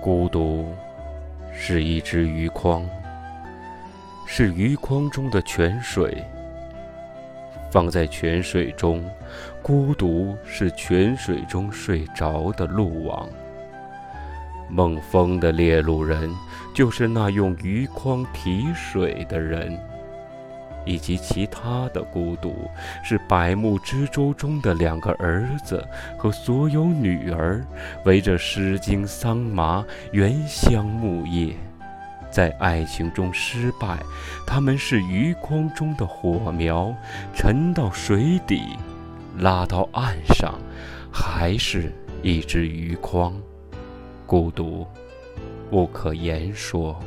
孤独是一只鱼筐，是鱼筐中的泉水。放在泉水中，孤独是泉水中睡着的鹿王。梦风的猎鹿人，就是那用鱼筐提水的人。以及其他的孤独，是百目之舟中的两个儿子和所有女儿，围着诗经桑麻原香木叶，在爱情中失败。他们是鱼筐中的火苗，沉到水底，拉到岸上，还是一只鱼筐。孤独，不可言说。